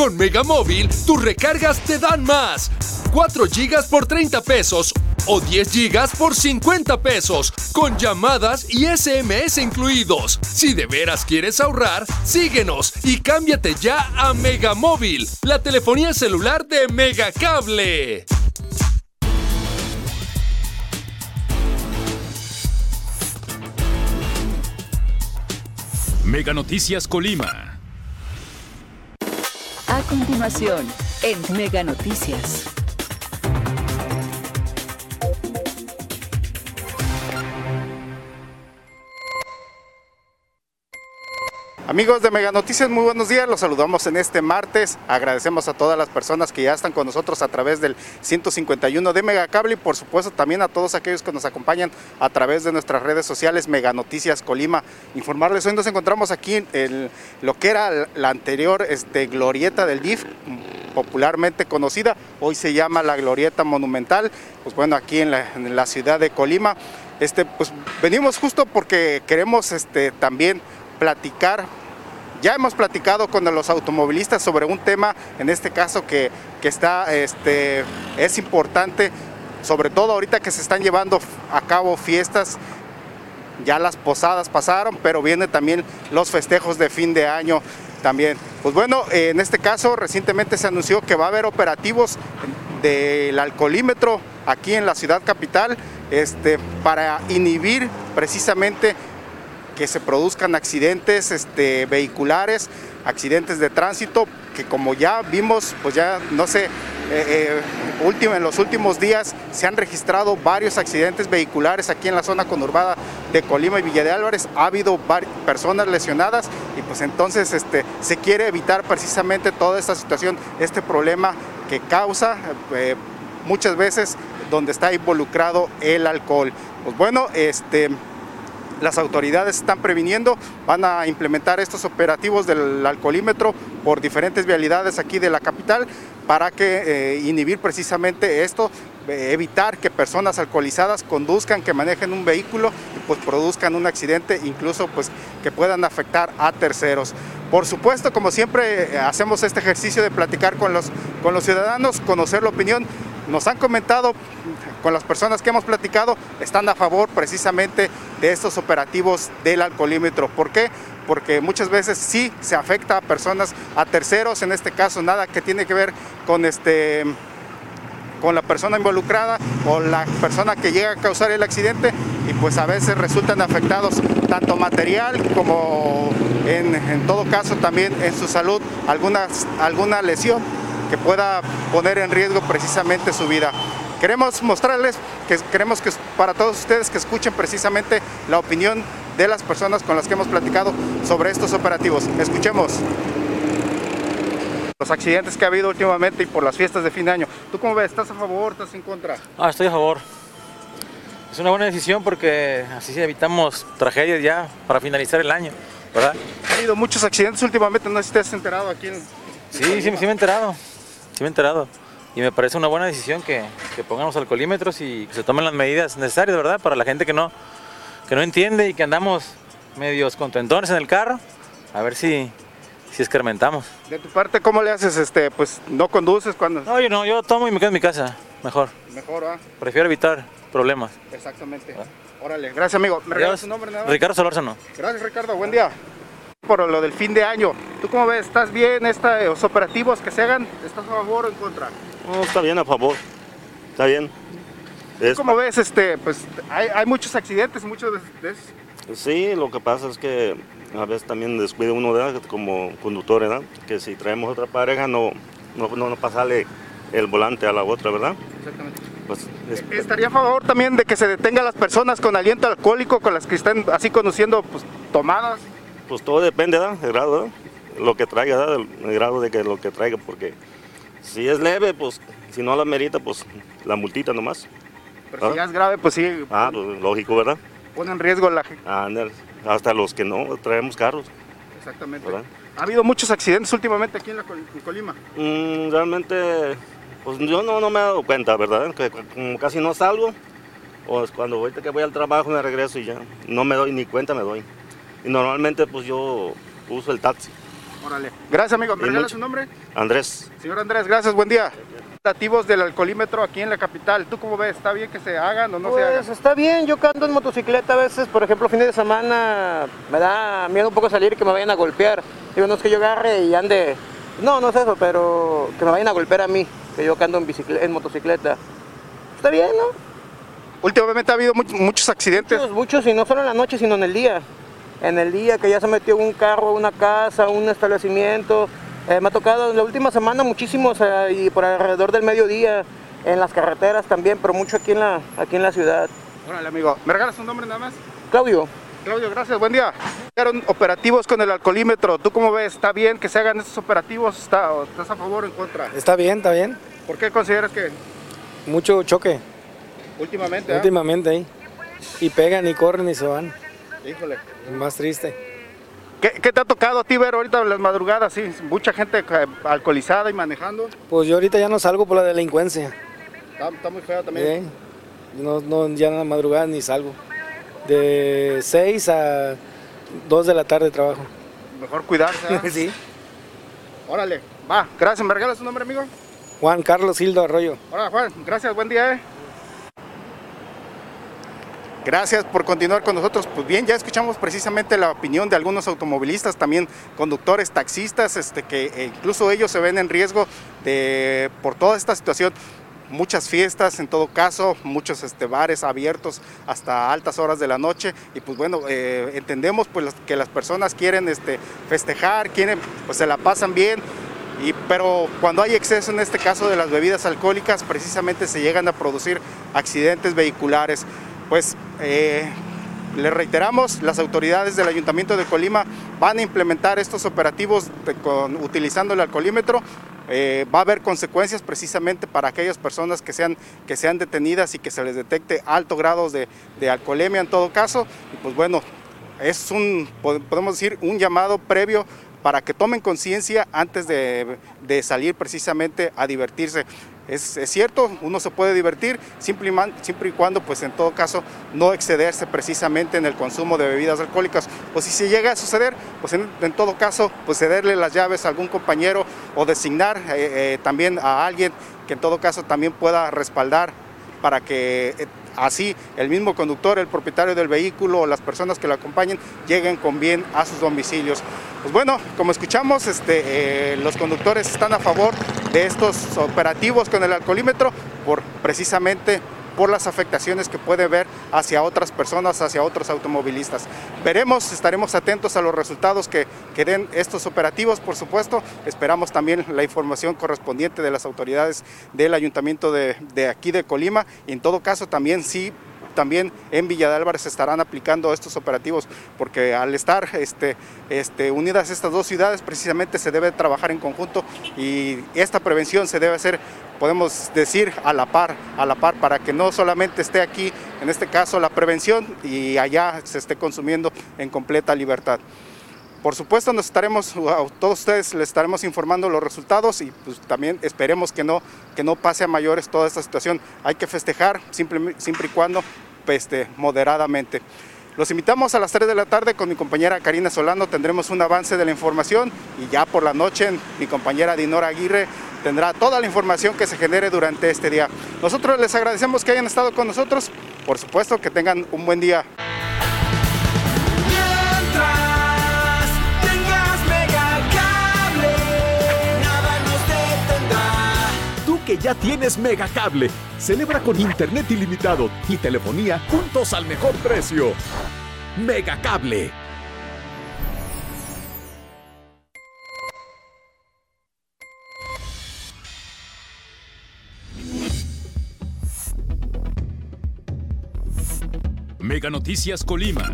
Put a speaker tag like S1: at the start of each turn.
S1: Con Megamóvil, tus recargas te dan más. 4 gigas por 30 pesos o 10 gigas por 50 pesos, con llamadas y SMS incluidos. Si de veras quieres ahorrar, síguenos y cámbiate ya a Megamóvil, la telefonía celular de Megacable.
S2: Mega Noticias Colima.
S3: A continuación, en Mega Noticias.
S4: Amigos de Mega Noticias, muy buenos días. Los saludamos en este martes. Agradecemos a todas las personas que ya están con nosotros a través del 151 de Megacable y por supuesto también a todos aquellos que nos acompañan a través de nuestras redes sociales Mega Noticias Colima. Informarles, hoy nos encontramos aquí en lo que era la anterior este, glorieta del DIF, popularmente conocida. Hoy se llama la Glorieta Monumental. Pues bueno, aquí en la, ciudad de Colima. Este, pues venimos justo porque queremos este, también platicar ya hemos platicado con los automovilistas sobre un tema, en este caso que, que está, este, es importante, sobre todo ahorita que se están llevando a cabo fiestas, ya las posadas pasaron, pero vienen también los festejos de fin de año también. Pues bueno, en este caso recientemente se anunció que va a haber operativos del alcoholímetro aquí en la ciudad capital este, para inhibir precisamente que se produzcan accidentes este, vehiculares, accidentes de tránsito, que como ya vimos, pues ya no sé, eh, eh, en los últimos días se han registrado varios accidentes vehiculares aquí en la zona conurbada de Colima y Villa de Álvarez. Ha habido personas lesionadas y pues entonces este, se quiere evitar precisamente toda esta situación, este problema que causa eh, muchas veces donde está involucrado el alcohol. Pues bueno, este, las autoridades están previniendo, van a implementar estos operativos del alcoholímetro por diferentes vialidades aquí de la capital para que eh, inhibir precisamente esto, eh, evitar que personas alcoholizadas conduzcan, que manejen un vehículo y pues produzcan un accidente, incluso pues que puedan afectar a terceros. Por supuesto, como siempre, eh, hacemos este ejercicio de platicar con los, con los ciudadanos, conocer la opinión. Nos han comentado con las personas que hemos platicado, están a favor precisamente de estos operativos del alcoholímetro. ¿Por qué? Porque muchas veces sí se afecta a personas, a terceros, en este caso nada que tiene que ver con este con la persona involucrada o la persona que llega a causar el accidente y pues a veces resultan afectados tanto material como en, todo caso también en su salud alguna, alguna lesión que pueda poner en riesgo precisamente su vida. Queremos mostrarles, que queremos que para todos ustedes que escuchen precisamente la opinión de las personas con las que hemos platicado sobre estos operativos. Escuchemos. Los accidentes que ha habido últimamente y por las fiestas de fin de año. ¿Tú cómo ves? ¿Estás a favor? ¿Estás en contra?
S5: Ah, estoy a favor. Es una buena decisión porque así evitamos tragedias ya para finalizar el año, ¿verdad?
S4: Ha habido muchos accidentes últimamente, no sé si te has enterado aquí. En...
S5: Sí, sí, sí me he enterado. Sí me he enterado y me parece una buena decisión que, que, pongamos alcoholímetros y que se tomen las medidas necesarias, ¿verdad? Para la gente que no, que no entiende y que andamos medios contentones en el carro, a ver si, si escarmentamos.
S4: De tu parte, ¿cómo le haces? Este, pues no conduces cuando...
S5: No, yo no, yo tomo y me quedo en mi casa, mejor.
S4: Mejor, ¿ah?
S5: Prefiero evitar problemas.
S4: Exactamente. Órale, gracias amigo. ¿Me regalas su nombre nada
S5: Ricardo Solórzano.
S4: Gracias Ricardo, buen día por lo del fin de año. ¿Tú cómo ves? ¿Estás bien estos operativos que se hagan? ¿Estás a favor o en contra?
S6: No, está bien a favor. Está bien.
S4: Es... ¿Cómo ves? Este, pues hay, hay muchos accidentes, muchos de, de
S6: Sí, lo que pasa es que a veces también descuida uno de como conductor, ¿verdad? Que si traemos otra pareja no, no, no pasarle el volante a la otra, ¿verdad?
S4: Exactamente. Pues, es... ¿Estaría a favor también de que se detengan las personas con aliento alcohólico, con las que están así conduciendo pues, tomadas?
S6: Pues todo depende, ¿verdad? El grado. Lo que traiga, ¿verdad? El grado de que lo que traiga, porque si es leve, pues si no la merita, pues la multita nomás.
S4: Pero si ya es grave, pues sí.
S6: Ah, pues lógico, ¿verdad?
S4: Pone en riesgo la gente.
S6: Ah, hasta los que no traemos carros.
S4: Exactamente. ¿verdad? ¿Ha habido muchos accidentes últimamente aquí en, la en Colima?
S6: Mm, realmente, pues yo no, no me he dado cuenta, ¿verdad? Que como casi no salgo, o cuando ahorita que voy al trabajo me regreso y ya no me doy ni cuenta me doy. Y normalmente pues yo uso el taxi.
S4: Órale. Gracias, amigo. ¿Me regala su nombre?
S6: Andrés,
S4: Señor Andrés, gracias, buen día. Operativos del alcoholímetro aquí en la capital. ¿Tú cómo ves? ¿Está bien que se hagan o no se
S7: Pues
S4: hagan?
S7: está bien, yo que ando en motocicleta a veces, por ejemplo, fines de semana me da miedo un poco salir y que me vayan a golpear. Digo, no es que yo agarre y ande, no, no es eso, pero que me vayan a golpear a mí, que yo que ando en, bicicleta, en motocicleta. Está bien, ¿no?
S4: Últimamente ha habido much- muchos accidentes.
S7: Muchos, muchos, y no solo en la noche, sino en el día. En el día que ya se metió un carro, una casa, un establecimiento. Eh, me ha tocado en la última semana muchísimos eh, y por alrededor del mediodía, en las carreteras también, pero mucho aquí en la, aquí en la ciudad.
S4: Órale, amigo. ¿Me regalas un nombre nada más?
S7: Claudio.
S4: Claudio, gracias, buen día. Fueron operativos con el alcoholímetro. ¿Tú cómo ves? ¿Está bien que se hagan estos operativos? ¿Está, o ¿Estás a favor o en contra?
S8: Está bien, está bien.
S4: ¿Por qué consideras que
S8: Mucho choque
S4: últimamente? ah?
S8: últimamente ahí. Y pegan y corren y se van.
S4: Híjole.
S8: Más triste.
S4: ¿Qué, qué te ha tocado a ti ver ahorita en las madrugadas? Sí, mucha gente eh, alcoholizada y manejando.
S8: Pues yo ahorita ya no salgo por la delincuencia.
S4: Está, está muy feo también.
S8: No, no, ya en la madrugada ni salgo. De 6 a 2 de la tarde trabajo.
S4: Mejor cuidarse.
S8: sí.
S4: Órale, va, gracias. ¿Me regalas un nombre, amigo?
S8: Juan Carlos Hildo Arroyo.
S4: Hola, Juan. Gracias, buen día. eh. Gracias por continuar con nosotros. Pues bien, ya escuchamos precisamente la opinión de algunos automovilistas, también conductores, taxistas, este, que eh, incluso ellos se ven en riesgo de, por toda esta situación. Muchas fiestas, en todo caso, muchos este, bares abiertos hasta altas horas de la noche. Y pues bueno, eh, entendemos pues, que las personas quieren este, festejar, quieren, pues se la pasan bien, y, pero cuando hay exceso, en este caso de las bebidas alcohólicas, precisamente se llegan a producir accidentes vehiculares. Pues eh, le reiteramos, las autoridades del Ayuntamiento de Colima van a implementar estos operativos con- utilizando el alcoholímetro. Eh, va a haber consecuencias precisamente para aquellas personas que sean, que sean detenidas y que se les detecte alto grados de, alcoholemia en todo caso. Y pues bueno, es un, po- podemos decir, un llamado previo para que tomen conciencia antes de salir precisamente a divertirse. Es, es cierto, uno se puede divertir siempre y, y cuando, pues en todo caso, no excederse precisamente en el consumo de bebidas alcohólicas. O si se llega a suceder, pues en, en todo caso, pues cederle las llaves a algún compañero o designar eh, eh, también a alguien que en todo caso también pueda respaldar para que eh, así el mismo conductor, el propietario del vehículo o las personas que lo acompañen lleguen con bien a sus domicilios. Pues bueno, como escuchamos, este, eh, los conductores están a favor de estos operativos con el alcoholímetro por precisamente por las afectaciones que puede ver hacia otras personas, hacia otros automovilistas. Veremos, estaremos atentos a los resultados que, que den estos operativos, por supuesto. Esperamos también la información correspondiente de las autoridades del ayuntamiento de, de aquí de Colima. Y en todo caso, también sí también en Villa de Álvarez estarán aplicando estos operativos, porque al estar este, este, unidas estas dos ciudades, precisamente se debe trabajar en conjunto y esta prevención se debe hacer, podemos decir, a la par, a la par, para que no solamente esté aquí, en este caso, la prevención y allá se esté consumiendo en completa libertad. Por supuesto, nos estaremos, a todos ustedes les estaremos informando los resultados y pues, también esperemos que no, que no pase a mayores toda esta situación. Hay que festejar siempre, siempre y cuando este, moderadamente. Los invitamos a las 3 de la tarde con mi compañera Karina Solano, tendremos un avance de la información y ya por la noche mi compañera Dinora Aguirre tendrá toda la información que se genere durante este día. Nosotros les agradecemos que hayan estado con nosotros, por supuesto que tengan un buen día.
S2: Ya tienes Megacable, celebra con internet ilimitado y telefonía juntos al mejor precio. Megacable. Mega Noticias Colima.